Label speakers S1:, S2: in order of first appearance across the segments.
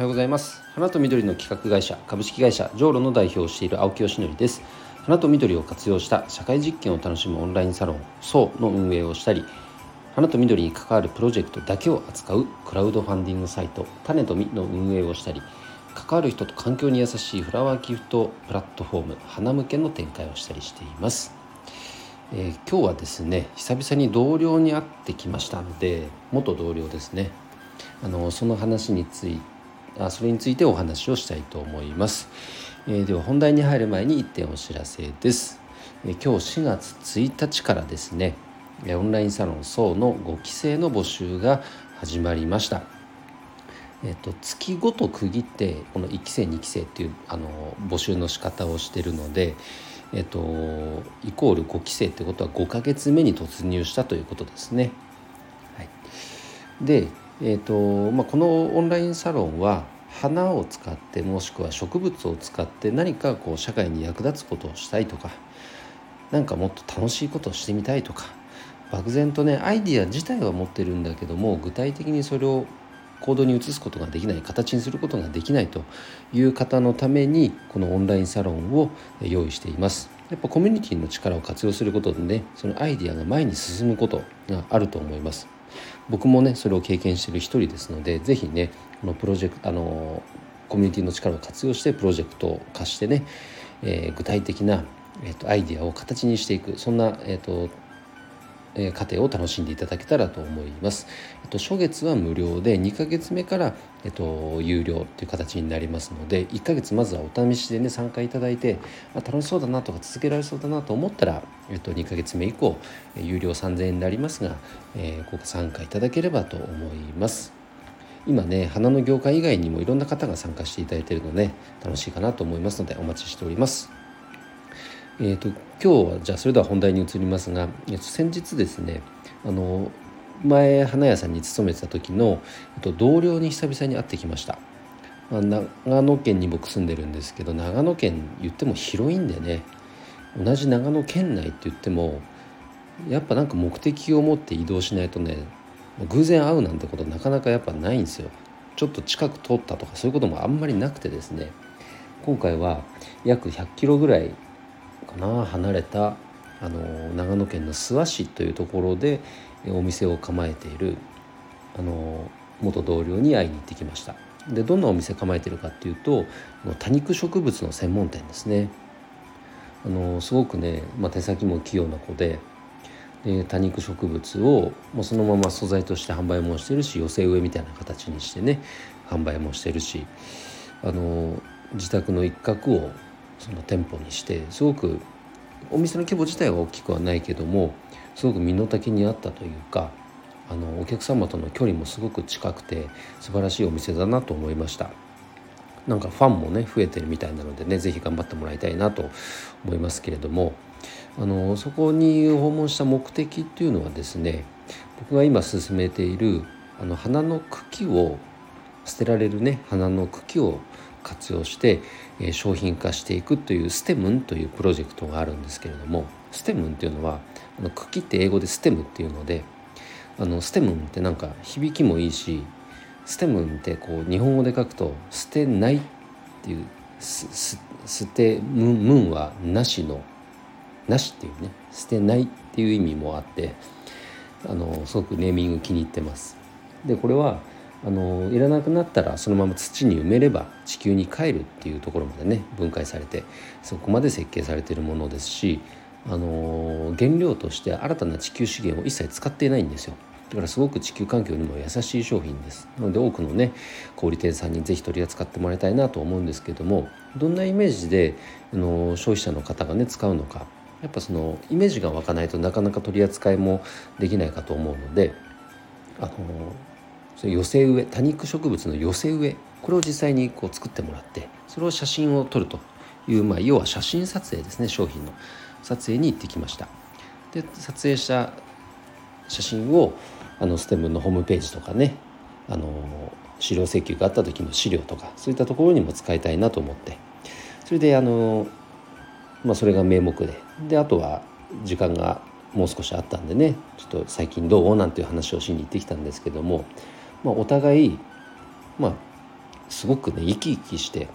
S1: おはようございます。花と緑の企画会社株式会社ジョーロの代表をしている青木よしのりです。花と緑を活用した社会実験を楽しむオンラインサロンそうの運営をしたり花と緑に関わるプロジェクトだけを扱うクラウドファンディングサイト種と実の運営をしたり関わる人と環境に優しいフラワーギフトプラットフォーム花向けの展開をしたりしています。えー、今日はですね久々に同僚に会ってきましたので元同僚ですね。あのその話についそれについてお話をしたいと思います、えー、では本題に入る前に1点お知らせです、えー、今日4月1日からですねオンラインサロン層の5期生の募集が始まりました。えっと、月ごと区切ってこの1期生2期生っていうあの募集の仕方をしてるので、えっと、イコール5期生ってことは5ヶ月目に突入したということですね。はい、で、えっとまあ、このオンラインサロンは花を使ってもしくは植物を使って何かこう社会に役立つことをしたいとか何かもっと楽しいことをしてみたいとか漠然とねアイディア自体は持ってるんだけども具体的にそれを行動に移すことができない形にすることができないという方のためにこのオンラインサロンを用意しています。やっぱコミュニティの力を活用することでねそのアイディアが前に進むことがあると思います。僕もねそれを経験してる一人ですので是非ねこのプロジェクトあのコミュニティの力を活用してプロジェクトを貸してね、えー、具体的な、えーと、アイデアを形にしていくそんな、えーとえ過程を楽しんでいただけたらと思います。えっと、初月は無料で2ヶ月目から、えっと、有料という形になりますので1ヶ月まずはお試しでね参加いただいてあ楽しそうだなとか続けられそうだなと思ったら、えっと、2ヶ月目以降有料3000円になりますが、えー、ご参加いただければと思います。今ね花の業界以外にもいろんな方が参加していただいているので楽しいかなと思いますのでお待ちしております。えーと、今日はじゃあそれでは本題に移りますが、えー、と先日ですねあの前花屋さんに勤めてた時の、えー、と同僚に久々に会ってきました、まあ、長野県に僕住んでるんですけど長野県言っても広いんでね同じ長野県内って言ってもやっぱなんか目的を持って移動しないとね偶然会うなんてことなかなかやっぱないんですよ。ちょっと近く通ったとかそういうこともあんまりなくてですね今回は約100キロぐらいかな離れたあの長野県の諏訪市というところでお店を構えているあの元同僚に会いに行ってきました。でどんなお店構えてるかっていうと多肉植物の専門店ですね。あのすごくね、まあ、手先も器用な子でで多肉植物をもうそのまま素材として販売もしてるし寄せ植えみたいな形にしてね販売もしてるしあの自宅の一角をその店舗にしてすごくお店の規模自体は大きくはないけどもすごく身の丈に合ったというかあのお客様との距離もすごく近くて素晴らしいお店だなと思いました。なんかファンもね増えてるみたいなのでね是非頑張ってもらいたいなと思いますけれどもあのそこに訪問した目的っていうのはですね僕が今進めているあの花の茎を捨てられるね花の茎を活用して、商品化していくというステムンというプロジェクトがあるんですけれどもステムンっていうのはあの茎って英語でステムっていうのであのステムンってなんか響きもいいしステムンってこう日本語で書くと捨てないっていう捨てムムンはなしのなしっていうね捨てないっていう意味もあってあのすごくネーミング気に入ってます。でこれはあのいらなくなったらそのまま土に埋めれば地球に帰るっていうところまでね分解されてそこまで設計されているものですしあの原料として新たな地球資源を一切使っていないんですよ。だからすごく地球環境にも優しい商品です。なので多くのね小売店さんに是非取り扱ってもらいたいなと思うんですけどもどんなイメージであの消費者の方がね使うのかやっぱそのイメージが湧かないとなかなか取り扱いもできないかと思うのであの寄せ植え多肉植物の寄せ植えこれを実際にこう作ってもらってそれを写真を撮るという、まあ、要は写真撮影ですね商品の撮影に行ってきました。で撮影した写真をあのステムのホームページとかねあの資料請求があった時の資料とかそういったところにも使いたいなと思って。それであの、まあ、それが名目で。であとは時間がもう少しあったんでねちょっと最近どうなんていう話をしに行ってきたんですけどもまあ、お互い、まあ、すごくね生き生きして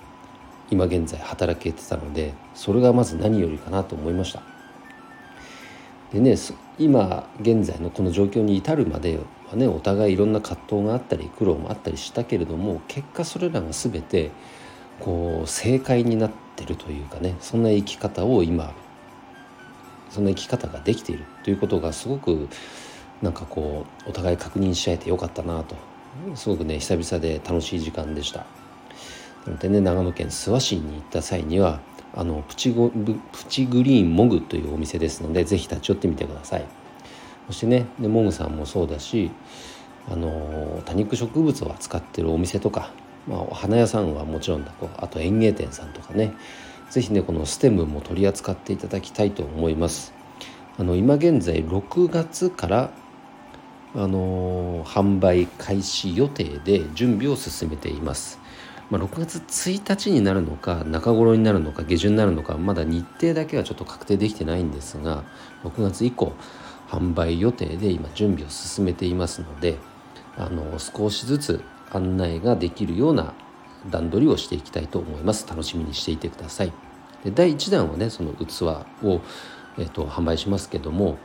S1: 今現在働けてたのでそれがまず何よりかなと思いました。でね今現在のこの状況に至るまではねお互いいろんな葛藤があったり苦労もあったりしたけれども結果それらが全てこう正解になってるというかねそんな生き方を今そんな生き方ができているということがすごくなんかこうお互い確認し合えてよかったなとすごくね久々で楽しい時間でした。なのでね長野県諏訪市に行った際にはあのプチゴプチグリーンモグというお店ですのでぜひ立ち寄ってみてください。そしてねでモグさんもそうだしあの多肉植物を扱ってるお店とか、まあ、お花屋さんはもちろんだとあと園芸店さんとかね是非ねこのステムも取り扱っていただきたいと思います。あの今現在6月からあの販売開始予定で準備を進めています、まあ、6月1日になるのか中頃になるのか下旬になるのかまだ日程だけはちょっと確定できてないんですが6月以降販売予定で今準備を進めていますのであの少しずつ案内ができるような段取りをしていきたいと思います。楽しみにしていてください。で第1弾はねその器を、えー、と販売しますけども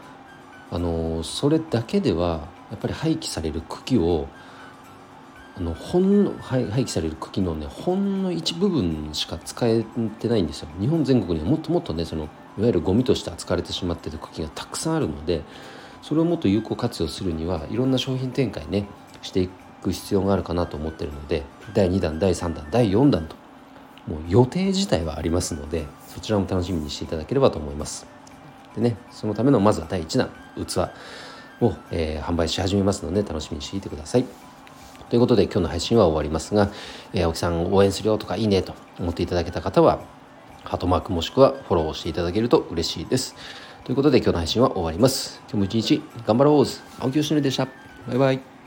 S1: あのそれだけではやっぱり廃棄される茎をあのほんの廃棄される茎のねほんの一部分しか使えてないんですよ。日本全国にはもっともっとねそのいわゆるゴミとして扱われてしまっている茎がたくさんあるのでそれをもっと有効活用するにはいろんな商品展開ねしていく必要があるかなと思ってるので第2弾第3弾第4弾ともう予定自体はありますのでそちらも楽しみにしていただければと思います。でねそのためのまずは第1弾器。を、えー、販売し始めますので楽しみにしていてください。ということで今日の配信は終わりますが、えー、青木さん応援するよとかいいねと思っていただけた方はハートマークもしくはフォローしていただけると嬉しいです。ということで今日の配信は終わります。今日も一日頑張ろう青木よしのりでした。バイバイ。